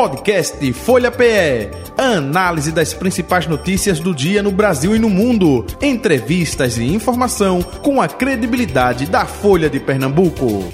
Podcast Folha PE. Análise das principais notícias do dia no Brasil e no mundo. Entrevistas e informação com a credibilidade da Folha de Pernambuco.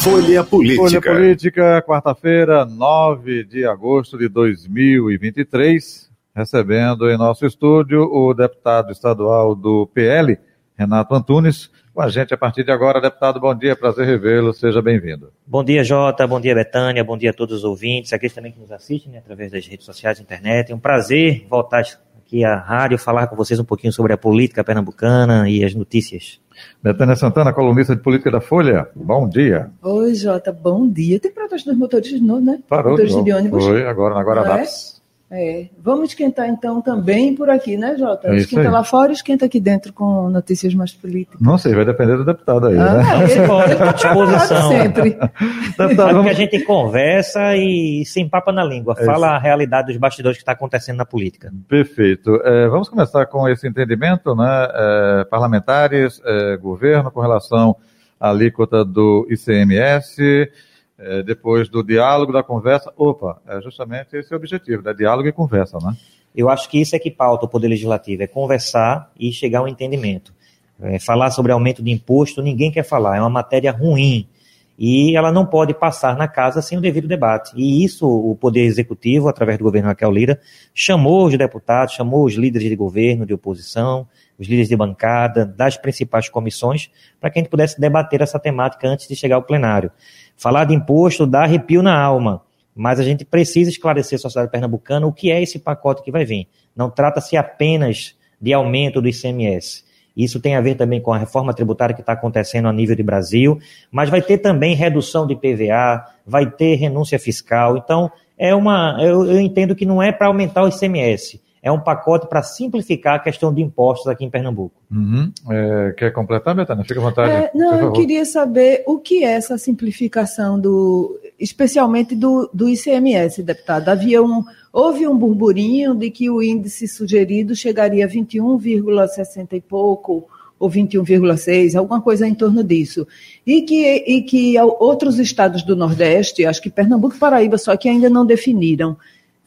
Folha Política. Folha Política, quarta-feira, 9 de agosto de 2023. Recebendo em nosso estúdio o deputado estadual do PL, Renato Antunes, com a gente a partir de agora. Deputado, bom dia, prazer revê-lo, seja bem-vindo. Bom dia, Jota, bom dia, Betânia, bom dia a todos os ouvintes, aqueles também que nos assistem né, através das redes sociais e internet. É um prazer voltar aqui à rádio, falar com vocês um pouquinho sobre a política pernambucana e as notícias. Betânia Santana, colunista de política da Folha, bom dia. Oi, Jota, bom dia. Tem protesto dos motoristas de novo, né? Parou motoristas de, de ônibus. Foi, agora na Guararapes. É? É, vamos esquentar então também por aqui, né, Jota? É esquenta lá fora e esquenta aqui dentro com notícias mais políticas. Não sei, vai depender do deputado aí, ah, né? Ele, pode, à disposição. Sempre. deputado, vamos... que a gente conversa e sem papa na língua, é fala a realidade dos bastidores que está acontecendo na política. Perfeito. É, vamos começar com esse entendimento, né? É, parlamentares, é, governo, com relação à alíquota do ICMS é, depois do diálogo, da conversa. Opa, é justamente esse o objetivo, né? Diálogo e conversa, né? Eu acho que isso é que pauta o Poder Legislativo, é conversar e chegar a um entendimento. É, falar sobre aumento de imposto, ninguém quer falar, é uma matéria ruim. E ela não pode passar na casa sem o devido debate. E isso o Poder Executivo, através do governo Raquel Lira, chamou os deputados, chamou os líderes de governo, de oposição, os líderes de bancada, das principais comissões, para que a gente pudesse debater essa temática antes de chegar ao plenário. Falar de imposto dá arrepio na alma, mas a gente precisa esclarecer a sociedade pernambucana o que é esse pacote que vai vir. Não trata-se apenas de aumento do ICMS. Isso tem a ver também com a reforma tributária que está acontecendo a nível de Brasil, mas vai ter também redução de PVA, vai ter renúncia fiscal. Então, é uma, eu, eu entendo que não é para aumentar o ICMS, é um pacote para simplificar a questão de impostos aqui em Pernambuco. Uhum. É, quer completar, Betânia? Fica à vontade. É, não, eu queria saber o que é essa simplificação do, especialmente do, do ICMS, deputado. Havia um, houve um burburinho de que o índice sugerido chegaria a 21,60 e pouco ou 21,6, alguma coisa em torno disso. E que, e que outros estados do Nordeste, acho que Pernambuco e Paraíba, só que ainda não definiram.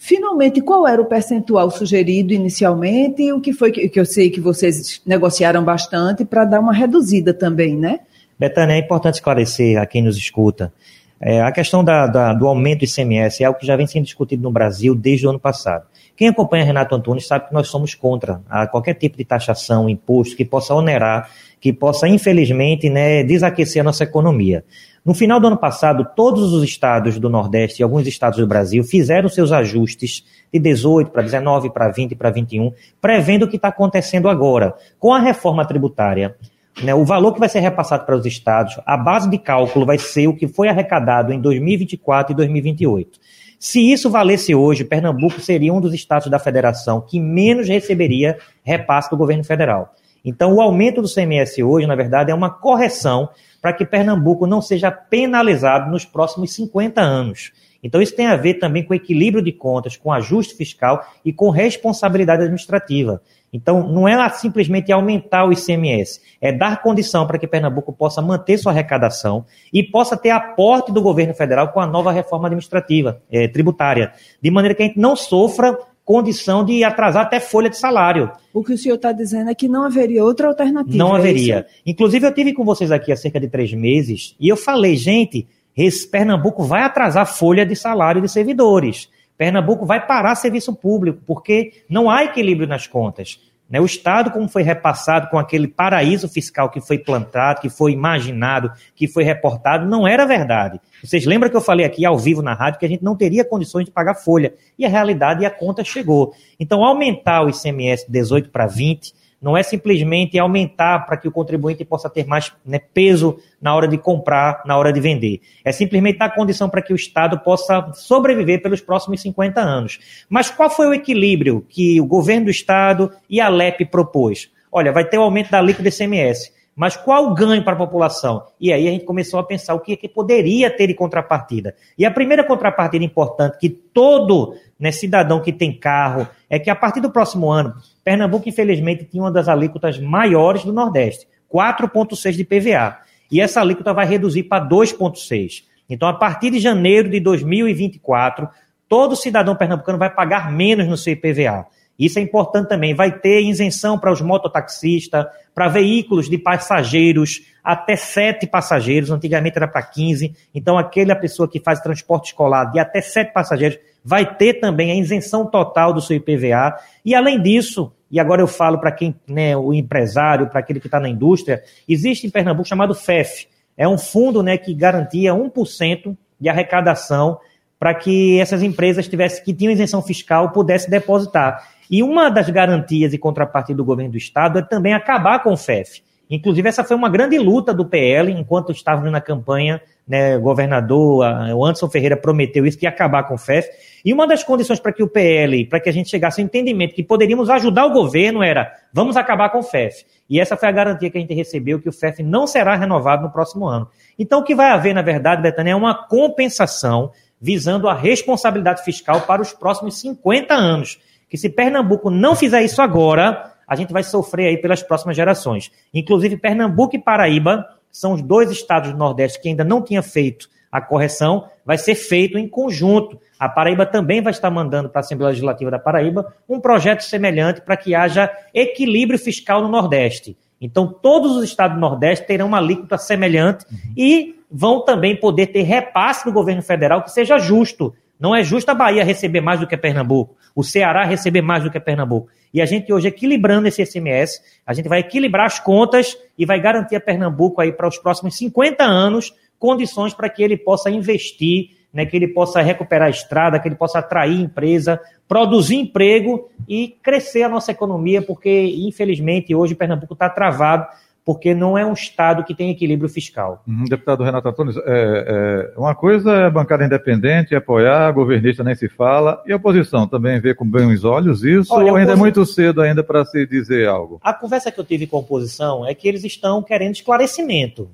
Finalmente, qual era o percentual sugerido inicialmente e o que foi que, que eu sei que vocês negociaram bastante para dar uma reduzida também, né? Betânia, é importante esclarecer a quem nos escuta. É, a questão da, da, do aumento do ICMS é algo que já vem sendo discutido no Brasil desde o ano passado. Quem acompanha Renato Antunes sabe que nós somos contra qualquer tipo de taxação, imposto que possa onerar, que possa, infelizmente, né, desaquecer a nossa economia. No final do ano passado, todos os estados do Nordeste e alguns estados do Brasil fizeram seus ajustes de 18 para 19, para 20 para 21, prevendo o que está acontecendo agora. Com a reforma tributária, né, o valor que vai ser repassado para os estados, a base de cálculo vai ser o que foi arrecadado em 2024 e 2028. Se isso valesse hoje, Pernambuco seria um dos estados da federação que menos receberia repasse do governo federal. Então, o aumento do CMS hoje, na verdade, é uma correção para que Pernambuco não seja penalizado nos próximos 50 anos. Então, isso tem a ver também com equilíbrio de contas, com ajuste fiscal e com responsabilidade administrativa. Então, não é simplesmente aumentar o ICMS, é dar condição para que Pernambuco possa manter sua arrecadação e possa ter aporte do governo federal com a nova reforma administrativa, é, tributária, de maneira que a gente não sofra condição de atrasar até folha de salário. O que o senhor está dizendo é que não haveria outra alternativa. Não é haveria. Isso? Inclusive, eu tive com vocês aqui há cerca de três meses e eu falei, gente, esse Pernambuco vai atrasar folha de salário de servidores. Pernambuco vai parar serviço público, porque não há equilíbrio nas contas. Né? O Estado, como foi repassado com aquele paraíso fiscal que foi plantado, que foi imaginado, que foi reportado, não era verdade. Vocês lembram que eu falei aqui ao vivo na rádio que a gente não teria condições de pagar folha. E a realidade e a conta chegou. Então, aumentar o ICMS de 18 para 20 não é simplesmente aumentar para que o contribuinte possa ter mais né, peso na hora de comprar, na hora de vender. É simplesmente dar condição para que o Estado possa sobreviver pelos próximos 50 anos. Mas qual foi o equilíbrio que o governo do Estado e a LEP propôs? Olha, vai ter o aumento da alíquota do ICMS. Mas qual o ganho para a população? E aí a gente começou a pensar o que, que poderia ter de contrapartida. E a primeira contrapartida importante que todo né, cidadão que tem carro é que a partir do próximo ano, Pernambuco, infelizmente, tinha uma das alíquotas maiores do Nordeste. 4,6% de PVA. E essa alíquota vai reduzir para 2,6%. Então, a partir de janeiro de 2024, todo cidadão pernambucano vai pagar menos no seu IPVA. Isso é importante também. Vai ter isenção para os mototaxistas, para veículos de passageiros até sete passageiros. Antigamente era para 15. Então, aquela pessoa que faz transporte escolar de até sete passageiros vai ter também a isenção total do seu IPVA. E além disso, e agora eu falo para quem, né, o empresário, para aquele que está na indústria, existe em Pernambuco chamado FEF. É um fundo né, que garantia 1% de arrecadação para que essas empresas tivessem, que tinham isenção fiscal pudessem depositar. E uma das garantias e contrapartida do governo do Estado é também acabar com o FEF. Inclusive, essa foi uma grande luta do PL, enquanto estávamos na campanha, né, o governador, o Anderson Ferreira prometeu isso, que ia acabar com o FEF. E uma das condições para que o PL, para que a gente chegasse ao entendimento que poderíamos ajudar o governo era, vamos acabar com o FEF. E essa foi a garantia que a gente recebeu, que o FEF não será renovado no próximo ano. Então, o que vai haver, na verdade, Betânia, é uma compensação visando a responsabilidade fiscal para os próximos 50 anos. Que se Pernambuco não fizer isso agora, a gente vai sofrer aí pelas próximas gerações. Inclusive, Pernambuco e Paraíba são os dois estados do Nordeste que ainda não tinham feito a correção, vai ser feito em conjunto. A Paraíba também vai estar mandando para a Assembleia Legislativa da Paraíba um projeto semelhante para que haja equilíbrio fiscal no Nordeste. Então, todos os estados do Nordeste terão uma alíquota semelhante uhum. e vão também poder ter repasse do governo federal que seja justo. Não é justo a Bahia receber mais do que Pernambuco, o Ceará receber mais do que Pernambuco. E a gente hoje equilibrando esse SMS, a gente vai equilibrar as contas e vai garantir a Pernambuco aí para os próximos 50 anos condições para que ele possa investir, né, que ele possa recuperar a estrada, que ele possa atrair empresa, produzir emprego e crescer a nossa economia, porque infelizmente hoje Pernambuco está travado porque não é um Estado que tem equilíbrio fiscal. Uhum, deputado Renato Antunes, é, é, uma coisa é bancada independente, apoiar, governista nem se fala, e a oposição também vê com bons olhos isso, Olha, ou ainda é muito cedo ainda para se dizer algo? A conversa que eu tive com a oposição é que eles estão querendo esclarecimento.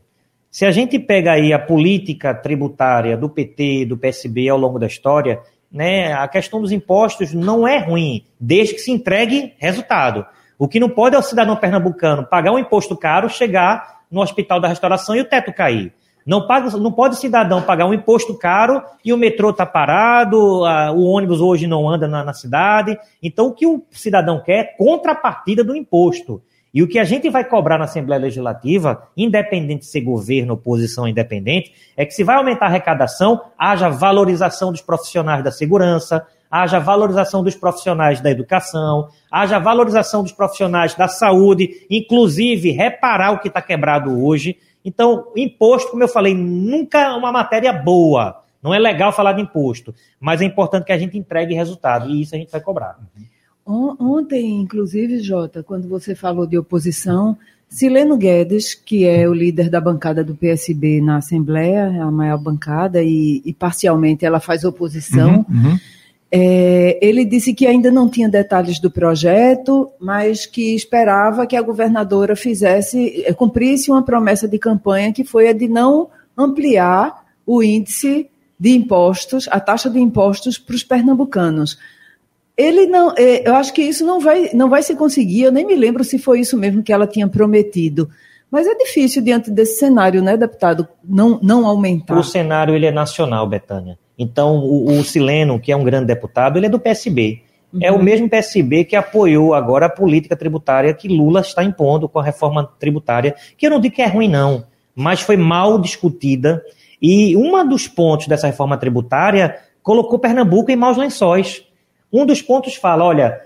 Se a gente pega aí a política tributária do PT, do PSB ao longo da história, né, a questão dos impostos não é ruim, desde que se entregue resultado. O que não pode é o cidadão pernambucano pagar um imposto caro, chegar no hospital da restauração e o teto cair. Não, paga, não pode o cidadão pagar um imposto caro e o metrô está parado, a, o ônibus hoje não anda na, na, cidade. Então, o que o cidadão quer é contrapartida do imposto. E o que a gente vai cobrar na Assembleia Legislativa, independente de ser governo, oposição independente, é que se vai aumentar a arrecadação, haja valorização dos profissionais da segurança, haja valorização dos profissionais da educação, haja valorização dos profissionais da saúde, inclusive reparar o que está quebrado hoje. Então, imposto, como eu falei, nunca é uma matéria boa. Não é legal falar de imposto, mas é importante que a gente entregue resultado, e isso a gente vai cobrar. Ontem, inclusive, Jota, quando você falou de oposição, Sileno Guedes, que é o líder da bancada do PSB na Assembleia, é a maior bancada, e, e parcialmente ela faz oposição. Uhum, uhum. É, ele disse que ainda não tinha detalhes do projeto, mas que esperava que a governadora fizesse, é, cumprisse uma promessa de campanha que foi a de não ampliar o índice de impostos, a taxa de impostos para os pernambucanos. Ele não, é, eu acho que isso não vai, não vai se conseguir. Eu nem me lembro se foi isso mesmo que ela tinha prometido. Mas é difícil diante desse cenário, né, deputado, não, não aumentar. O cenário ele é nacional, Betânia. Então, o, o Sileno, que é um grande deputado, ele é do PSB. Uhum. É o mesmo PSB que apoiou agora a política tributária que Lula está impondo com a reforma tributária, que eu não digo que é ruim, não, mas foi mal discutida. E um dos pontos dessa reforma tributária colocou Pernambuco em maus lençóis. Um dos pontos fala: olha,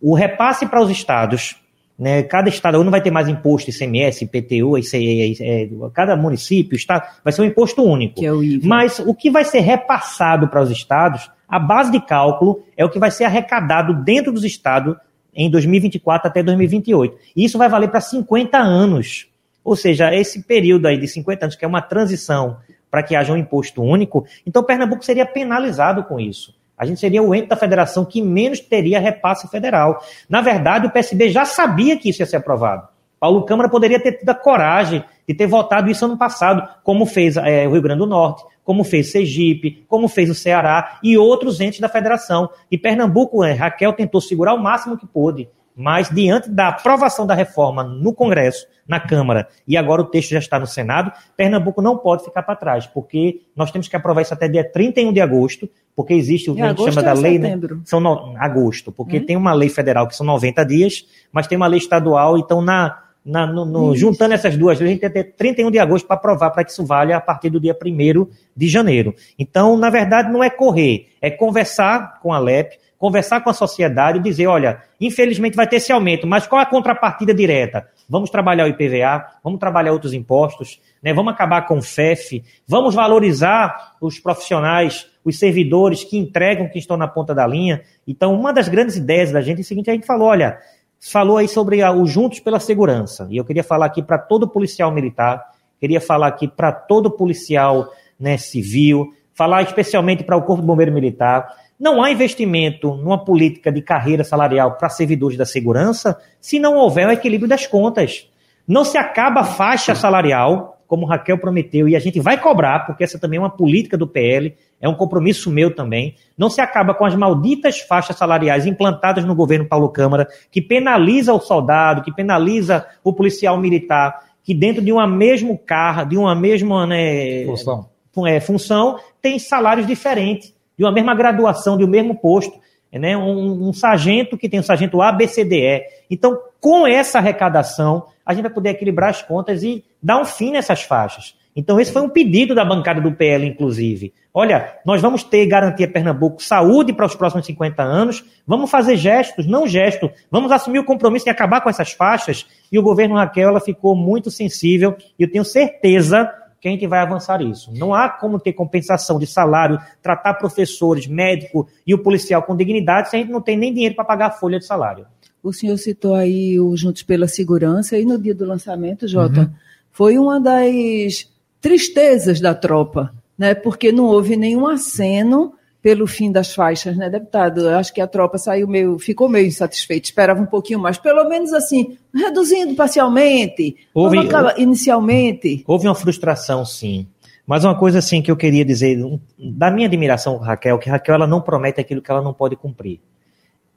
o repasse para os estados né? Cada estado não vai ter mais imposto ICMS, IPTU, ICE, é, cada município está, vai ser um imposto único. É o IVA. Mas o que vai ser repassado para os estados, a base de cálculo é o que vai ser arrecadado dentro dos estados em 2024 até 2028. E isso vai valer para 50 anos. Ou seja, esse período aí de 50 anos, que é uma transição para que haja um imposto único, então Pernambuco seria penalizado com isso. A gente seria o ente da federação que menos teria repasse federal. Na verdade, o PSB já sabia que isso ia ser aprovado. Paulo Câmara poderia ter tido a coragem de ter votado isso ano passado, como fez é, o Rio Grande do Norte, como fez Sergipe, como fez o Ceará e outros entes da federação. E Pernambuco, é, Raquel tentou segurar o máximo que pôde. mas diante da aprovação da reforma no Congresso, na Câmara, e agora o texto já está no Senado, Pernambuco não pode ficar para trás, porque nós temos que aprovar isso até dia 31 de agosto, porque existe o que a gente chama da lei. Né? São no, agosto, porque hum? tem uma lei federal que são 90 dias, mas tem uma lei estadual, então na. Na, no, no, juntando essas duas, a gente tem até 31 de agosto para aprovar para que isso valha a partir do dia 1 de janeiro. Então, na verdade, não é correr, é conversar com a LEP, conversar com a sociedade e dizer, olha, infelizmente vai ter esse aumento, mas qual a contrapartida direta? Vamos trabalhar o IPVA, vamos trabalhar outros impostos, né? vamos acabar com o FEF, vamos valorizar os profissionais, os servidores que entregam, que estão na ponta da linha. Então, uma das grandes ideias da gente é o seguinte, a gente falou, olha, falou aí sobre o Juntos pela Segurança, e eu queria falar aqui para todo policial militar, queria falar aqui para todo policial né, civil, falar especialmente para o Corpo de Bombeiro Militar, não há investimento numa política de carreira salarial para servidores da segurança se não houver o equilíbrio das contas. Não se acaba a faixa salarial, como Raquel prometeu, e a gente vai cobrar, porque essa também é uma política do PL, é um compromisso meu também. Não se acaba com as malditas faixas salariais implantadas no governo Paulo Câmara, que penaliza o soldado, que penaliza o policial militar, que dentro de uma mesmo carro, de uma mesma né, função. É, função, tem salários diferentes de uma mesma graduação, de um mesmo posto. Né? Um, um sargento que tem um sargento A, B, C, D, E. Então, com essa arrecadação, a gente vai poder equilibrar as contas e dar um fim nessas faixas. Então, esse foi um pedido da bancada do PL, inclusive. Olha, nós vamos ter garantia Pernambuco saúde para os próximos 50 anos, vamos fazer gestos, não gesto, vamos assumir o compromisso de acabar com essas faixas. E o governo Raquel ela ficou muito sensível, e eu tenho certeza que a gente vai avançar isso. Não há como ter compensação de salário, tratar professores, médico e o policial com dignidade se a gente não tem nem dinheiro para pagar a folha de salário. O senhor citou aí o Juntos pela Segurança e no dia do lançamento, Jota, uhum. foi uma das tristezas da tropa, né? Porque não houve nenhum aceno pelo fim das faixas, né, deputado? Eu acho que a tropa saiu meio, ficou meio insatisfeita, esperava um pouquinho mais, pelo menos assim, reduzindo parcialmente, houve, inicialmente. Houve uma frustração, sim. Mas uma coisa assim que eu queria dizer, da minha admiração com Raquel, que Raquel ela não promete aquilo que ela não pode cumprir.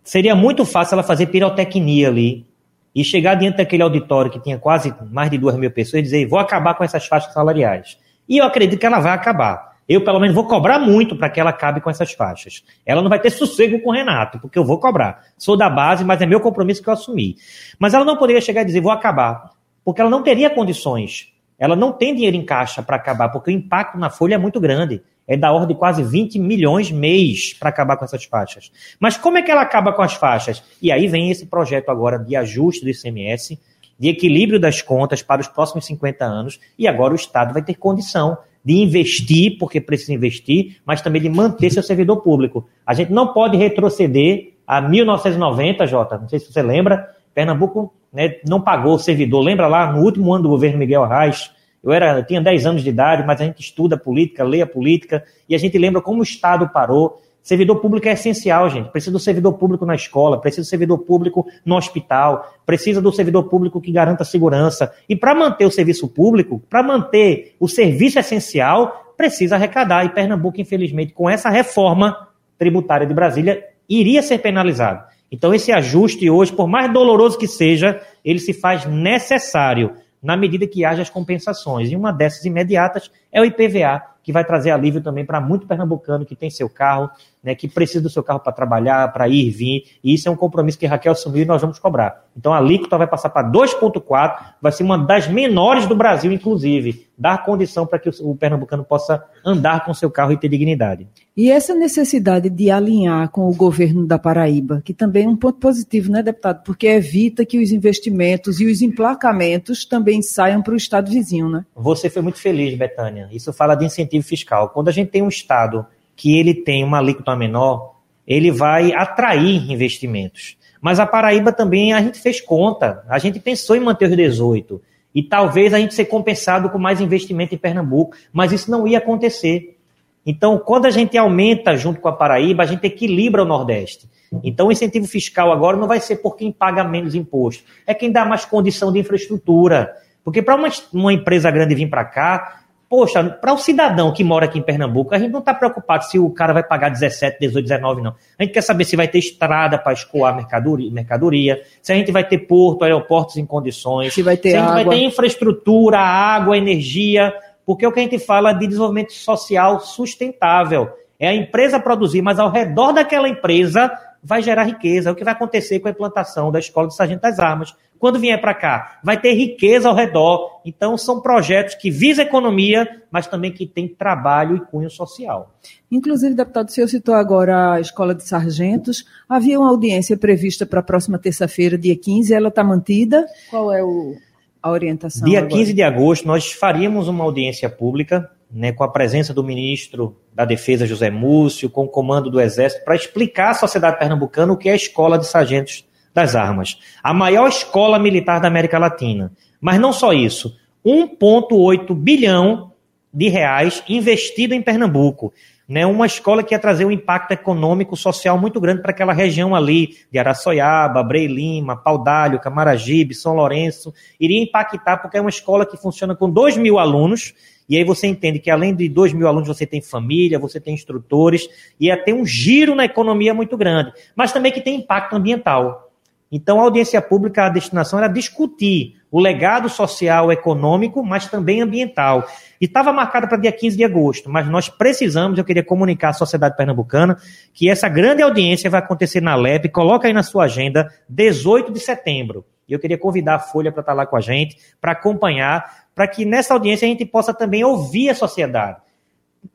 Seria muito fácil ela fazer pirotecnia ali e chegar diante daquele auditório que tinha quase mais de duas mil pessoas e dizer, vou acabar com essas faixas salariais. E eu acredito que ela vai acabar. Eu, pelo menos, vou cobrar muito para que ela acabe com essas faixas. Ela não vai ter sossego com o Renato, porque eu vou cobrar. Sou da base, mas é meu compromisso que eu assumi. Mas ela não poderia chegar e dizer, vou acabar, porque ela não teria condições. Ela não tem dinheiro em caixa para acabar, porque o impacto na folha é muito grande. É da ordem de quase 20 milhões mês para acabar com essas faixas. Mas como é que ela acaba com as faixas? E aí vem esse projeto agora de ajuste do ICMS, de equilíbrio das contas para os próximos 50 anos, e agora o Estado vai ter condição de investir, porque precisa investir, mas também de manter seu servidor público. A gente não pode retroceder a 1990, Jota, não sei se você lembra, Pernambuco né, não pagou o servidor. Lembra lá, no último ano do governo Miguel Arraes, eu, era, eu tinha 10 anos de idade, mas a gente estuda política, lê a política, e a gente lembra como o Estado parou. Servidor público é essencial, gente. Precisa do servidor público na escola, precisa do servidor público no hospital, precisa do servidor público que garanta segurança. E para manter o serviço público, para manter o serviço essencial, precisa arrecadar. E Pernambuco, infelizmente, com essa reforma tributária de Brasília, iria ser penalizado. Então, esse ajuste hoje, por mais doloroso que seja, ele se faz necessário na medida que haja as compensações. E uma dessas imediatas é o IPVA, que vai trazer alívio também para muito pernambucano que tem seu carro, né, que precisa do seu carro para trabalhar, para ir e vir, e isso é um compromisso que Raquel assumiu e nós vamos cobrar. Então a alíquota vai passar para 2,4, vai ser uma das menores do Brasil, inclusive, dar condição para que o pernambucano possa andar com seu carro e ter dignidade. E essa necessidade de alinhar com o governo da Paraíba, que também é um ponto positivo, né, deputado? Porque evita que os investimentos e os emplacamentos também saiam para o estado vizinho, né? Você foi muito feliz, Betânia. Isso fala de incentivo fiscal. Quando a gente tem um estado que ele tem uma alíquota menor, ele vai atrair investimentos. Mas a Paraíba também a gente fez conta, a gente pensou em manter os 18 e talvez a gente ser compensado com mais investimento em Pernambuco, mas isso não ia acontecer. Então, quando a gente aumenta junto com a Paraíba, a gente equilibra o Nordeste. Então, o incentivo fiscal agora não vai ser por quem paga menos imposto, é quem dá mais condição de infraestrutura. Porque para uma, uma empresa grande vir para cá, poxa, para o cidadão que mora aqui em Pernambuco, a gente não está preocupado se o cara vai pagar 17, 18, 19, não. A gente quer saber se vai ter estrada para escoar mercadoria, mercadoria, se a gente vai ter porto, aeroportos em condições, se, vai ter se a gente água. vai ter infraestrutura, água, energia, porque é o que a gente fala de desenvolvimento social sustentável. É a empresa produzir, mas ao redor daquela empresa vai gerar riqueza. É o que vai acontecer com a implantação da Escola de Sargento das Armas. Quando vier para cá, vai ter riqueza ao redor. Então, são projetos que visam economia, mas também que têm trabalho e cunho social. Inclusive, deputado, o senhor citou agora a Escola de Sargentos. Havia uma audiência prevista para a próxima terça-feira, dia 15. Ela está mantida? Qual é o, a orientação? Dia agora? 15 de agosto, nós faríamos uma audiência pública né, com a presença do ministro da Defesa, José Múcio, com o comando do Exército, para explicar à sociedade pernambucana o que é a Escola de Sargentos das Armas. A maior escola militar da América Latina. Mas não só isso, 1,8 bilhão de reais investido em Pernambuco. Né, uma escola que ia trazer um impacto econômico, social muito grande para aquela região ali, de Araçoiaba, Brei Lima, Paudalho, Camaragibe, São Lourenço, iria impactar porque é uma escola que funciona com 2 mil alunos, e aí você entende que além de 2 mil alunos, você tem família, você tem instrutores, e ia ter um giro na economia muito grande, mas também que tem impacto ambiental. Então, a audiência pública, a destinação era discutir o legado social, econômico, mas também ambiental. E estava marcada para dia 15 de agosto, mas nós precisamos, eu queria comunicar à sociedade pernambucana que essa grande audiência vai acontecer na LEP, coloca aí na sua agenda, 18 de setembro. E eu queria convidar a Folha para estar lá com a gente, para acompanhar, para que nessa audiência a gente possa também ouvir a sociedade.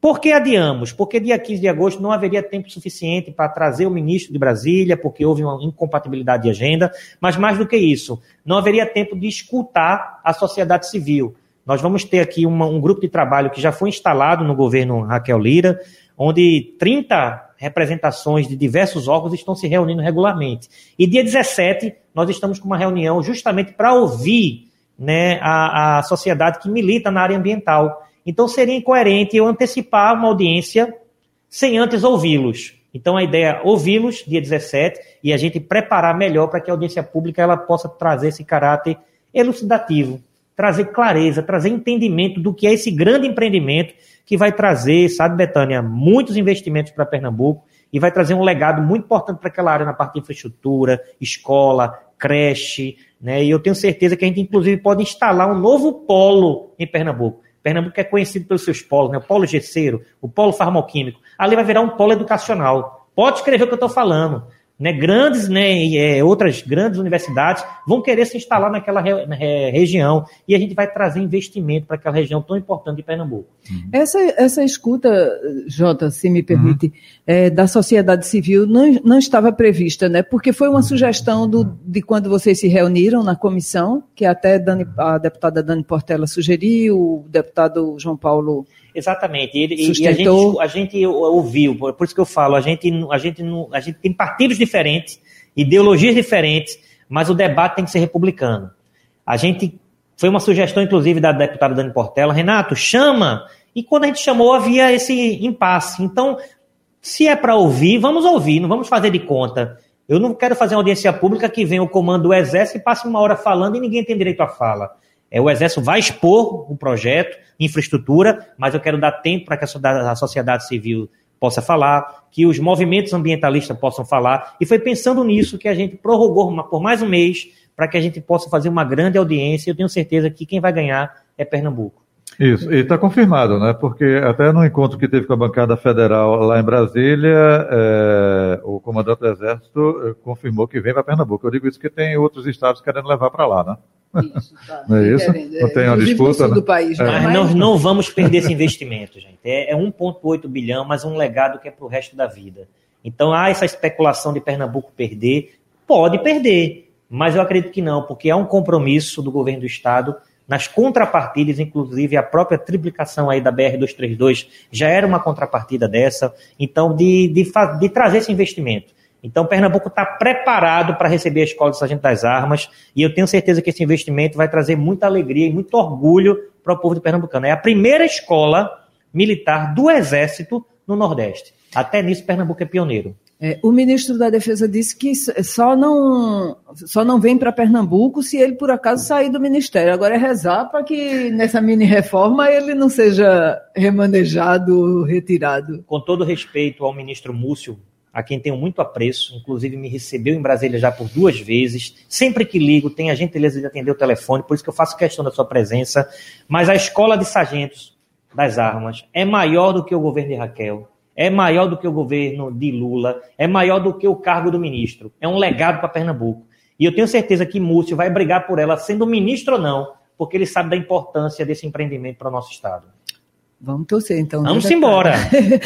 Por que adiamos? Porque dia 15 de agosto não haveria tempo suficiente para trazer o ministro de Brasília, porque houve uma incompatibilidade de agenda, mas mais do que isso, não haveria tempo de escutar a sociedade civil. Nós vamos ter aqui uma, um grupo de trabalho que já foi instalado no governo Raquel Lira, onde 30 representações de diversos órgãos estão se reunindo regularmente. E dia 17, nós estamos com uma reunião justamente para ouvir né, a, a sociedade que milita na área ambiental. Então seria incoerente eu antecipar uma audiência sem antes ouvi-los. Então a ideia é ouvi-los dia 17 e a gente preparar melhor para que a audiência pública ela possa trazer esse caráter elucidativo, trazer clareza, trazer entendimento do que é esse grande empreendimento que vai trazer, sabe, Betânia, muitos investimentos para Pernambuco e vai trazer um legado muito importante para aquela área na parte de infraestrutura, escola, creche, né? E eu tenho certeza que a gente, inclusive, pode instalar um novo polo em Pernambuco. Pernambuco é conhecido pelos seus polos, né? o polo gesseiro, o polo farmoquímico. Ali vai virar um polo educacional. Pode escrever o que eu estou falando. Né? Grandes, né, é, outras grandes universidades vão querer se instalar naquela re, re, região e a gente vai trazer investimento para aquela região tão importante de Pernambuco. Essa, essa escuta, Jota, se me permite, uhum. é, da sociedade civil não, não estava prevista, né? Porque foi uma sugestão do, de quando vocês se reuniram na comissão, que até Dani, a deputada Dani Portela sugeriu, o deputado João Paulo Exatamente. E, e a, gente, a gente ouviu, por isso que eu falo, a gente, a gente, a gente tem partidos diferentes, ideologias diferentes, mas o debate tem que ser republicano. A gente. Foi uma sugestão, inclusive, da deputada Dani Portela, Renato, chama. E quando a gente chamou, havia esse impasse. Então, se é para ouvir, vamos ouvir, não vamos fazer de conta. Eu não quero fazer uma audiência pública que venha o comando do Exército e passe uma hora falando e ninguém tem direito à fala. É, o Exército vai expor o projeto, infraestrutura, mas eu quero dar tempo para que a sociedade civil possa falar, que os movimentos ambientalistas possam falar. E foi pensando nisso que a gente prorrogou por mais um mês para que a gente possa fazer uma grande audiência. Eu tenho certeza que quem vai ganhar é Pernambuco. Isso, e está confirmado, né? Porque até no encontro que teve com a bancada federal lá em Brasília, é, o comandante do Exército confirmou que vem para Pernambuco. Eu digo isso porque tem outros estados querendo levar para lá, né? Isso, tá. Não é isso? Não tem uma disputa, né? do país, né? Mas nós não vamos perder esse investimento, gente. É, é 1,8 bilhão, mas um legado que é para o resto da vida. Então há essa especulação de Pernambuco perder. Pode perder, mas eu acredito que não, porque há um compromisso do governo do estado nas contrapartidas, inclusive a própria triplicação aí da BR-232 já era uma contrapartida dessa, então de, de, de trazer esse investimento. Então, Pernambuco está preparado para receber a Escola de Sargento das Armas e eu tenho certeza que esse investimento vai trazer muita alegria e muito orgulho para o povo de Pernambucano. É a primeira escola militar do Exército no Nordeste. Até nisso, Pernambuco é pioneiro. É, o ministro da Defesa disse que só não, só não vem para Pernambuco se ele, por acaso, sair do ministério. Agora é rezar para que nessa mini-reforma ele não seja remanejado, retirado. Com todo respeito ao ministro Múcio, a quem tenho muito apreço, inclusive me recebeu em Brasília já por duas vezes. Sempre que ligo, tem a gentileza de atender o telefone, por isso que eu faço questão da sua presença. Mas a escola de sargentos das armas é maior do que o governo de Raquel é maior do que o governo de Lula, é maior do que o cargo do ministro. É um legado para Pernambuco. E eu tenho certeza que Múcio vai brigar por ela, sendo ministro ou não, porque ele sabe da importância desse empreendimento para o nosso Estado. Vamos torcer, então. Vamos né, embora.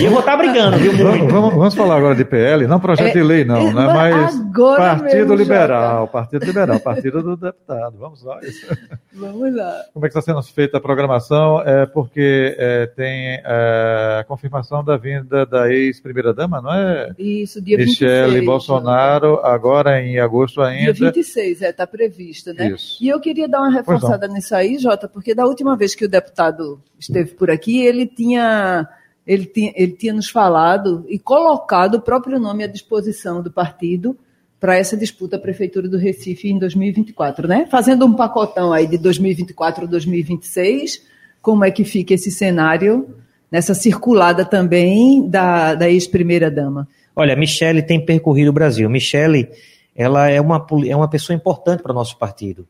E eu vou estar brigando, viu? Vamos, vamos, vamos, falar agora de PL, não projeto é, de lei, não, né? Mas Partido mesmo, Liberal, Partido Liberal, Partido do Deputado. Vamos lá. Vamos lá. Como é que está sendo feita a programação? É porque é, tem é, a confirmação da vinda da ex-primeira-dama, não é? Isso, dia Michele 26. Bolsonaro, agora em agosto ainda. Dia 26, é, está prevista, né? Isso. E eu queria dar uma reforçada nisso aí, Jota, porque da última vez que o deputado esteve por aqui, ele tinha, ele tinha, ele tinha nos falado e colocado o próprio nome à disposição do partido para essa disputa à Prefeitura do Recife em 2024, né? Fazendo um pacotão aí de 2024 2026, como é que fica esse cenário nessa circulada também da, da ex-primeira-dama? Olha, Michele tem percorrido o Brasil. Michele, ela é uma, é uma pessoa importante para o nosso partido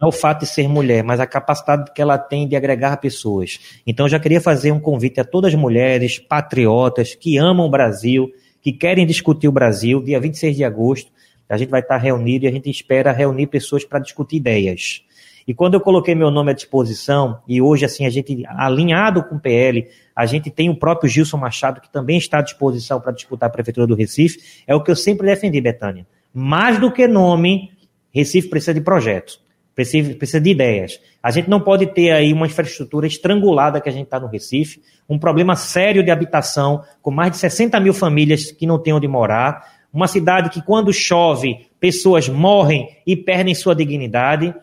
não o fato de ser mulher, mas a capacidade que ela tem de agregar pessoas. Então, eu já queria fazer um convite a todas as mulheres patriotas que amam o Brasil, que querem discutir o Brasil, dia 26 de agosto, a gente vai estar reunido e a gente espera reunir pessoas para discutir ideias. E quando eu coloquei meu nome à disposição, e hoje, assim, a gente, alinhado com o PL, a gente tem o próprio Gilson Machado, que também está à disposição para disputar a Prefeitura do Recife, é o que eu sempre defendi, Betânia. Mais do que nome, Recife precisa de projetos. Precisa, precisa de ideias. A gente não pode ter aí uma infraestrutura estrangulada que a gente está no Recife, um problema sério de habitação, com mais de 60 mil famílias que não têm onde morar, uma cidade que, quando chove, pessoas morrem e perdem sua dignidade.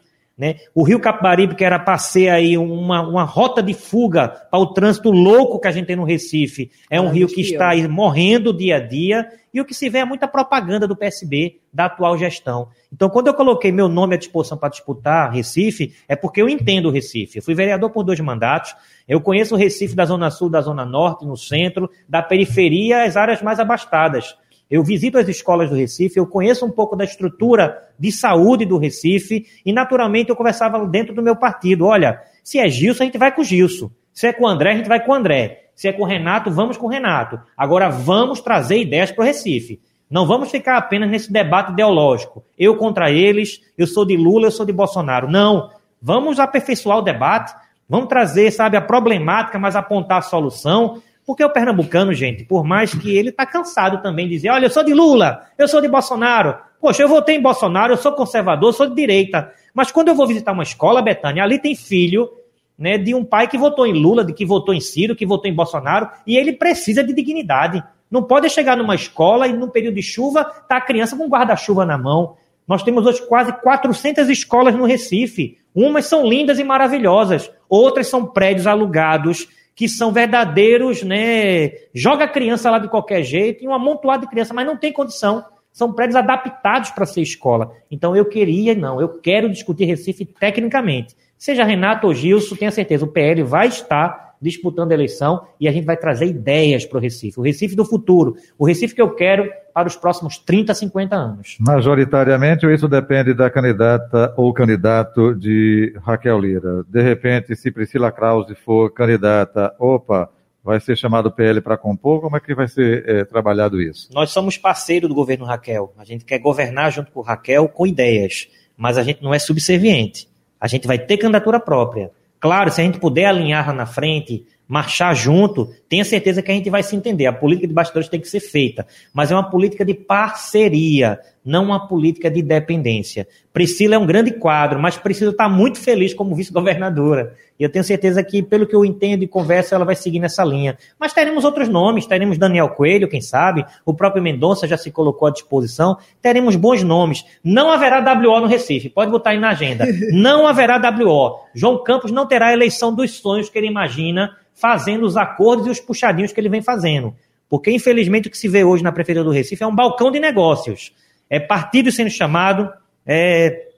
Né? O Rio Capibaribe, que era para ser aí uma, uma rota de fuga para o trânsito louco que a gente tem no Recife, é um rio que está aí morrendo dia a dia, e o que se vê é muita propaganda do PSB, da atual gestão. Então, quando eu coloquei meu nome à disposição para disputar Recife, é porque eu entendo o Recife. Eu fui vereador por dois mandatos, eu conheço o Recife da Zona Sul, da Zona Norte, no centro, da periferia, as áreas mais abastadas. Eu visito as escolas do Recife, eu conheço um pouco da estrutura de saúde do Recife e, naturalmente, eu conversava dentro do meu partido. Olha, se é Gilson, a gente vai com o Gilson. Se é com o André, a gente vai com o André. Se é com o Renato, vamos com o Renato. Agora, vamos trazer ideias para o Recife. Não vamos ficar apenas nesse debate ideológico. Eu contra eles, eu sou de Lula, eu sou de Bolsonaro. Não. Vamos aperfeiçoar o debate, vamos trazer, sabe, a problemática, mas apontar a solução. Porque o pernambucano, gente, por mais que ele está cansado também de dizer, olha, eu sou de Lula, eu sou de Bolsonaro. Poxa, eu votei em Bolsonaro, eu sou conservador, sou de direita. Mas quando eu vou visitar uma escola, Betânia, ali tem filho né, de um pai que votou em Lula, de que votou em Ciro, que votou em Bolsonaro, e ele precisa de dignidade. Não pode chegar numa escola e, num período de chuva, tá a criança com guarda-chuva na mão. Nós temos hoje quase 400 escolas no Recife. Umas são lindas e maravilhosas, outras são prédios alugados que são verdadeiros, né? Joga a criança lá de qualquer jeito, e um amontoado de criança, mas não tem condição. São prédios adaptados para ser escola. Então eu queria, não, eu quero discutir Recife tecnicamente. Seja Renato ou Gilson, tenha certeza, o PL vai estar disputando a eleição e a gente vai trazer ideias para o Recife. O Recife do futuro, o Recife que eu quero para os próximos 30, 50 anos. Majoritariamente, isso depende da candidata ou candidato de Raquel Lira? De repente, se Priscila Krause for candidata, opa, vai ser chamado o PL para compor? Como é que vai ser é, trabalhado isso? Nós somos parceiro do governo Raquel. A gente quer governar junto com Raquel com ideias, mas a gente não é subserviente. A gente vai ter candidatura própria. Claro, se a gente puder alinhar na frente, marchar junto, tenha certeza que a gente vai se entender. A política de bastidores tem que ser feita, mas é uma política de parceria, não uma política de dependência. Priscila é um grande quadro, mas Priscila está muito feliz como vice-governadora. E eu tenho certeza que, pelo que eu entendo e converso, ela vai seguir nessa linha. Mas teremos outros nomes, teremos Daniel Coelho, quem sabe, o próprio Mendonça já se colocou à disposição, teremos bons nomes. Não haverá WO no Recife, pode botar aí na agenda. Não haverá WO. João Campos não terá a eleição dos sonhos que ele imagina, fazendo os acordos e os puxadinhos que ele vem fazendo. Porque, infelizmente, o que se vê hoje na Prefeitura do Recife é um balcão de negócios. É partido sendo chamado, é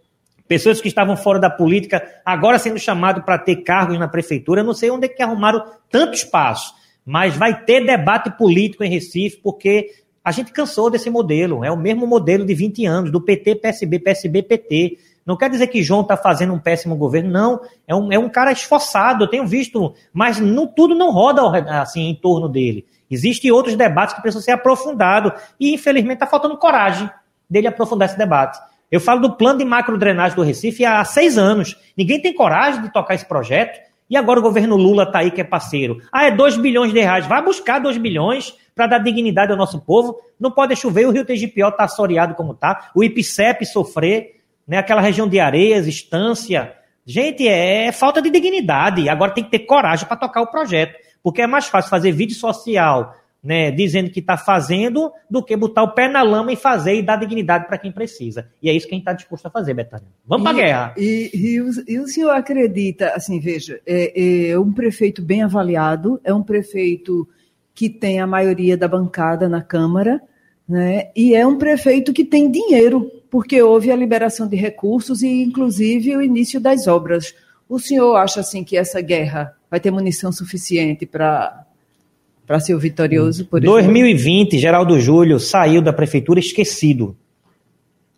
pessoas que estavam fora da política agora sendo chamado para ter cargos na Prefeitura. Eu não sei onde é que arrumaram tanto espaço, mas vai ter debate político em Recife, porque a gente cansou desse modelo. É o mesmo modelo de 20 anos, do PT, PSB, PSB, PT. Não quer dizer que João está fazendo um péssimo governo, não. É um, é um cara esforçado, eu tenho visto, mas não, tudo não roda assim em torno dele. Existem outros debates que precisam ser aprofundados e, infelizmente, está faltando coragem dele aprofundar esse debate. Eu falo do plano de macro-drenagem do Recife há seis anos. Ninguém tem coragem de tocar esse projeto. E agora o governo Lula está aí que é parceiro. Ah, é 2 bilhões de reais. Vai buscar 2 bilhões para dar dignidade ao nosso povo. Não pode chover, o Rio Tegipió está assoreado como está. O IPCEP sofrer né? Aquela região de areias, estância. Gente, é, é falta de dignidade. Agora tem que ter coragem para tocar o projeto. Porque é mais fácil fazer vídeo social, né, dizendo que está fazendo, do que botar o pé na lama e fazer e dar dignidade para quem precisa. E é isso que a gente está disposto a fazer, Betânia. Vamos para a guerra. E, e, o, e, o, senhor acredita, assim, veja, é, é um prefeito bem avaliado, é um prefeito que tem a maioria da bancada na Câmara, né, e é um prefeito que tem dinheiro porque houve a liberação de recursos e, inclusive, o início das obras. O senhor acha assim que essa guerra vai ter munição suficiente para para ser o vitorioso? Por 2020, Geraldo Júlio saiu da prefeitura esquecido.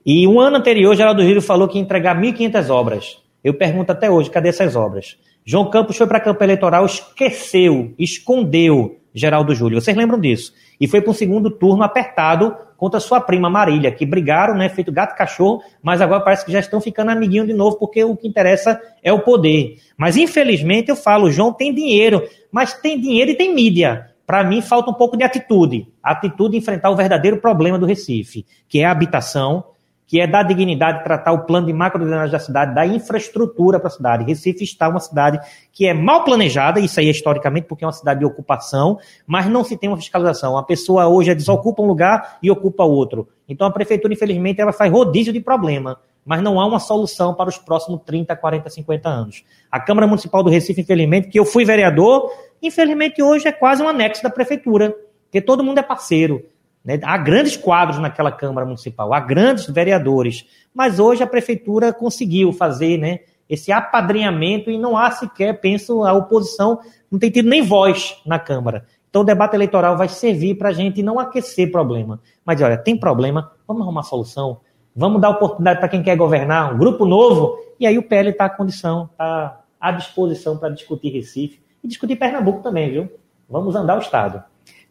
E um ano anterior, Geraldo Júlio falou que ia entregar 1.500 obras. Eu pergunto até hoje, cadê essas obras? João Campos foi para a campanha eleitoral, esqueceu, escondeu Geraldo Júlio. Vocês lembram disso? E foi para um segundo turno apertado contra sua prima Marília, que brigaram, né, feito gato e cachorro, mas agora parece que já estão ficando amiguinho de novo, porque o que interessa é o poder. Mas infelizmente eu falo, João tem dinheiro, mas tem dinheiro e tem mídia. Para mim falta um pouco de atitude, atitude de enfrentar o verdadeiro problema do Recife, que é a habitação, que é dar dignidade, tratar o plano de macrodrenagem da cidade, dar infraestrutura para a cidade. Recife está uma cidade que é mal planejada, isso aí é historicamente porque é uma cidade de ocupação, mas não se tem uma fiscalização. A pessoa hoje desocupa um lugar e ocupa outro. Então a prefeitura, infelizmente, ela faz rodízio de problema, mas não há uma solução para os próximos 30, 40, 50 anos. A Câmara Municipal do Recife, infelizmente, que eu fui vereador, infelizmente hoje é quase um anexo da prefeitura, porque todo mundo é parceiro. Né? Há grandes quadros naquela Câmara Municipal, há grandes vereadores, mas hoje a Prefeitura conseguiu fazer né, esse apadrinhamento e não há sequer, penso, a oposição não tem tido nem voz na Câmara. Então o debate eleitoral vai servir para a gente não aquecer problema. Mas olha, tem problema, vamos arrumar solução, vamos dar oportunidade para quem quer governar, um grupo novo, e aí o PL está à condição, está à disposição para discutir Recife e discutir Pernambuco também, viu? Vamos andar o Estado.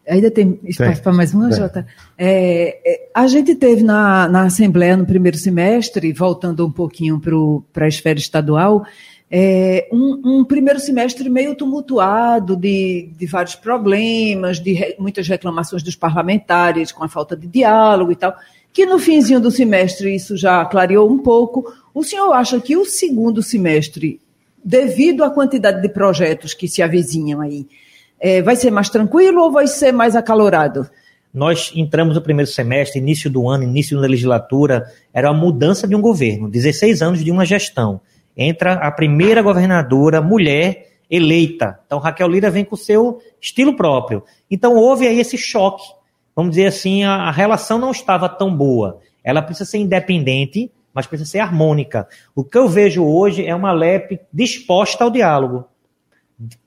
Ainda tem espaço para mais uma, Jota? É, é, a gente teve na, na Assembleia no primeiro semestre, voltando um pouquinho para a esfera estadual, é, um, um, primeiro semestre meio tumultuado, de, de vários problemas, de re, muitas reclamações dos parlamentares com a falta de diálogo e tal, que no finzinho do semestre isso já clareou um pouco. O senhor acha que o segundo semestre, devido à quantidade de projetos que se avizinham aí, é, vai ser mais tranquilo ou vai ser mais acalorado? Nós entramos no primeiro semestre, início do ano, início da legislatura, era uma mudança de um governo, 16 anos de uma gestão. Entra a primeira governadora mulher eleita. Então, Raquel Lira vem com o seu estilo próprio. Então, houve aí esse choque. Vamos dizer assim, a, a relação não estava tão boa. Ela precisa ser independente, mas precisa ser harmônica. O que eu vejo hoje é uma LEP disposta ao diálogo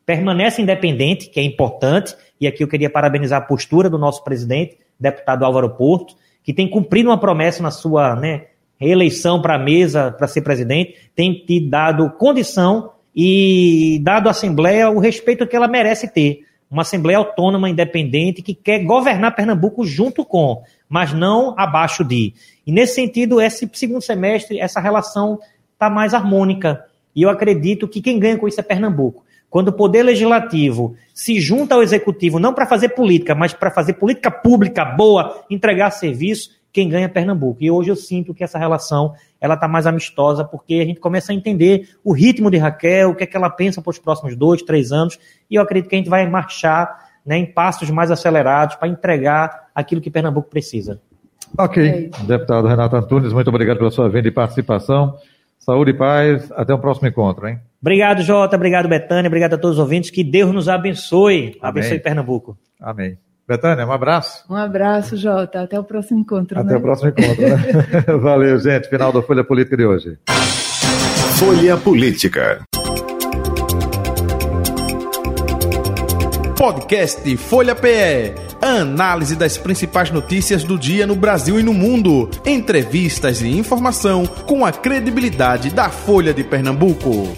permanece independente, que é importante, e aqui eu queria parabenizar a postura do nosso presidente, deputado Álvaro Porto, que tem cumprido uma promessa na sua né, reeleição para a mesa, para ser presidente, tem te dado condição e dado à Assembleia o respeito que ela merece ter. Uma Assembleia autônoma, independente, que quer governar Pernambuco junto com, mas não abaixo de. E nesse sentido, esse segundo semestre, essa relação está mais harmônica. E eu acredito que quem ganha com isso é Pernambuco. Quando o poder legislativo se junta ao executivo, não para fazer política, mas para fazer política pública boa, entregar serviço, quem ganha é Pernambuco. E hoje eu sinto que essa relação ela está mais amistosa, porque a gente começa a entender o ritmo de Raquel, o que é que ela pensa para os próximos dois, três anos, e eu acredito que a gente vai marchar né, em passos mais acelerados para entregar aquilo que Pernambuco precisa. Ok. Deputado Renato Antunes, muito obrigado pela sua vinda e participação. Saúde e paz. Até o próximo encontro, hein? Obrigado, Jota. Obrigado, Betânia. Obrigado a todos os ouvintes. Que Deus nos abençoe. Amém. Abençoe Pernambuco. Amém. Betânia, um abraço. Um abraço, Jota. Até o próximo encontro. Até né? o próximo encontro. Né? Valeu, gente. Final da Folha Política de hoje. Folha Política. Podcast Folha PE. Análise das principais notícias do dia no Brasil e no mundo. Entrevistas e informação com a credibilidade da Folha de Pernambuco.